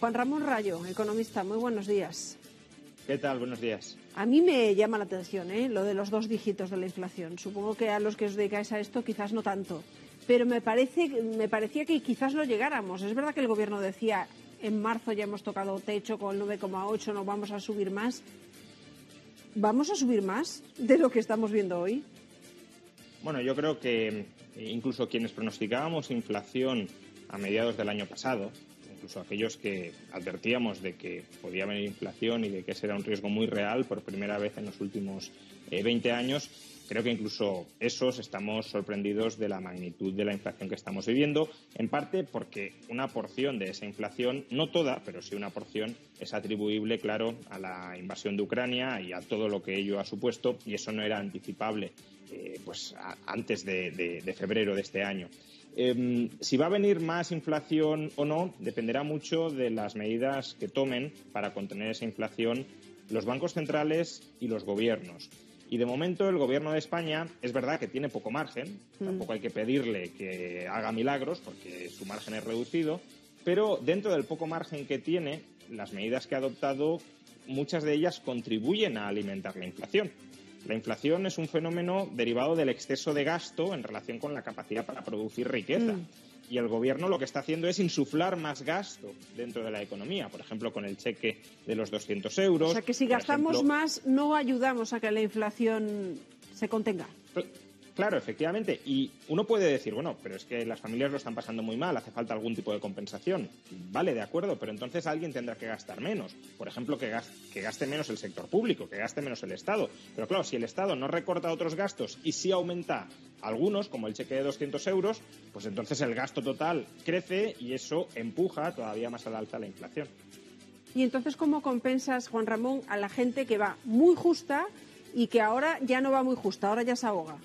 Juan Ramón Rayo, economista, muy buenos días. ¿Qué tal? Buenos días. A mí me llama la atención ¿eh? lo de los dos dígitos de la inflación. Supongo que a los que os dedicáis a esto quizás no tanto. Pero me, parece, me parecía que quizás lo llegáramos. Es verdad que el gobierno decía en marzo ya hemos tocado techo con el 9,8, no vamos a subir más. ¿Vamos a subir más de lo que estamos viendo hoy? Bueno, yo creo que eh, incluso quienes pronosticábamos inflación a mediados del año pasado, incluso aquellos que advertíamos de que podía venir inflación y de que ese era un riesgo muy real por primera vez en los últimos eh, 20 años, creo que incluso esos estamos sorprendidos de la magnitud de la inflación que estamos viviendo, en parte porque una porción de esa inflación, no toda, pero sí una porción, es atribuible, claro, a la invasión de Ucrania y a todo lo que ello ha supuesto, y eso no era anticipable eh, pues antes de febrero de este año. Em, si va a venir más inflación o no dependerá mucho de las medidas que tomen para contener esa inflación los bancos centrales y los gobiernos. Y de momento el gobierno de España es verdad que tiene poco margen, tampoco hay que pedirle que haga milagros porque su margen es reducido, pero dentro del poco margen que tiene, las medidas que ha adoptado, muchas de ellas contribuyen a alimentar la inflación. La inflación es un fenómeno derivado del exceso de gasto en relación con la capacidad para producir riqueza. Y el gobierno lo que está haciendo es insuflar más gasto dentro de la economía, por ejemplo, con el cheque de los 200 euros. O sea que si gastamos ejemplo- más no ayudamos a que la inflación se contenga. Claro, efectivamente. Y uno puede decir, bueno, pero es que las familias lo están pasando muy mal, hace falta algún tipo de compensación. Vale, de acuerdo, pero entonces alguien tendrá que gastar menos. Por ejemplo, que, gas- que gaste menos el sector público, que gaste menos el Estado. Pero claro, si el Estado no recorta otros gastos y sí aumenta algunos, como el cheque de 200 euros, pues entonces el gasto total crece y eso empuja todavía más al alza la inflación. Y entonces, ¿cómo compensas, Juan Ramón, a la gente que va muy justa y que ahora ya no va muy justa, ahora ya se ahoga?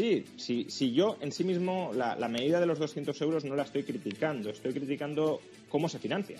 Sí, sí, sí, yo en sí mismo la, la medida de los 200 euros no la estoy criticando, estoy criticando cómo se financia.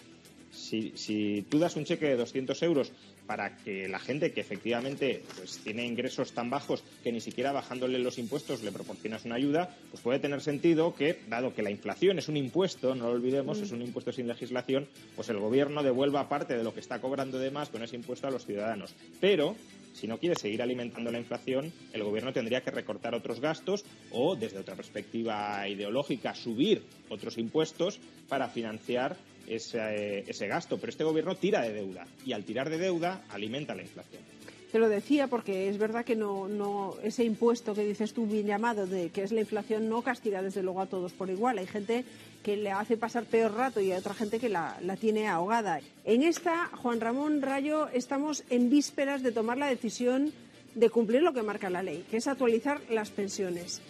Si, si tú das un cheque de 200 euros para que la gente que efectivamente pues, tiene ingresos tan bajos que ni siquiera bajándole los impuestos le proporcionas una ayuda, pues puede tener sentido que, dado que la inflación es un impuesto, no lo olvidemos, es un impuesto sin legislación, pues el gobierno devuelva parte de lo que está cobrando de más con ese impuesto a los ciudadanos. Pero si no quiere seguir alimentando la inflación, el gobierno tendría que recortar otros gastos o, desde otra perspectiva ideológica, subir otros impuestos para financiar ese, ese gasto. Pero este gobierno tira de deuda y al tirar de deuda alimenta la inflación. Te lo decía porque es verdad que no, ese impuesto que dices tú bien llamado de que es la inflación no castiga desde luego a todos por igual. Hay gente que le hace pasar peor rato y hay otra gente que la, la tiene ahogada. En esta, Juan Ramón Rayo, estamos en vísperas de tomar la decisión de cumplir lo que marca la ley, que es actualizar las pensiones.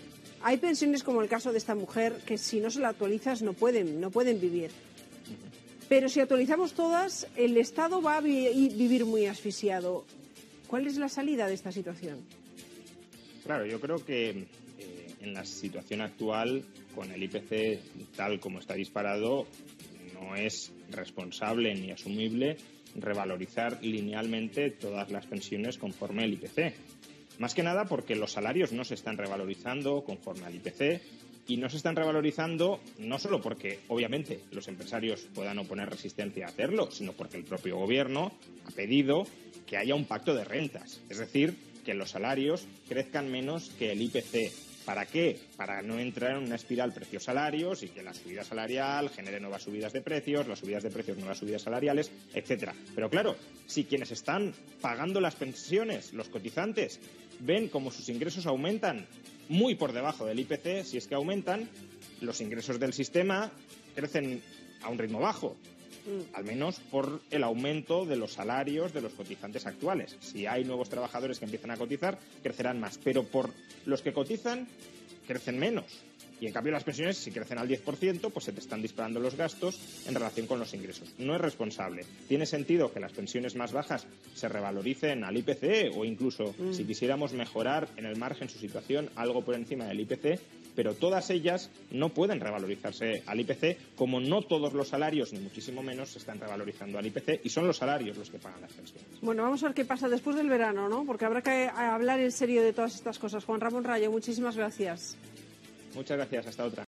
Hay pensiones como el caso de esta mujer que si no se la actualizas no pueden, no pueden vivir. Pero si actualizamos todas, el Estado va a vi- vivir muy asfixiado. ¿Cuál es la salida de esta situación? Claro, yo creo que eh, en la situación actual, con el IPC tal como está disparado, no es responsable ni asumible revalorizar linealmente todas las pensiones conforme al IPC. Más que nada porque los salarios no se están revalorizando conforme al IPC y no se están revalorizando no solo porque, obviamente, los empresarios puedan oponer resistencia a hacerlo, sino porque el propio gobierno ha pedido que haya un pacto de rentas. Es decir, que los salarios crezcan menos que el IPC. ¿Para qué? Para no entrar en una espiral precios-salarios y que la subida salarial genere nuevas subidas de precios, las subidas de precios nuevas subidas salariales, etcétera. Pero claro, si quienes están pagando las pensiones, los cotizantes, ven como sus ingresos aumentan muy por debajo del IPC, si es que aumentan, los ingresos del sistema crecen a un ritmo bajo al menos por el aumento de los salarios de los cotizantes actuales. Si hay nuevos trabajadores que empiezan a cotizar, crecerán más, pero por los que cotizan, crecen menos. Y en cambio las pensiones, si crecen al 10%, pues se te están disparando los gastos en relación con los ingresos. No es responsable. Tiene sentido que las pensiones más bajas se revaloricen al IPC o incluso, mm. si quisiéramos mejorar en el margen su situación algo por encima del IPC, pero todas ellas no pueden revalorizarse al IPC, como no todos los salarios, ni muchísimo menos, se están revalorizando al IPC y son los salarios los que pagan las pensiones. Bueno, vamos a ver qué pasa después del verano, ¿no? Porque habrá que hablar en serio de todas estas cosas. Juan Ramón Rayo, muchísimas gracias. Muchas gracias, hasta otra.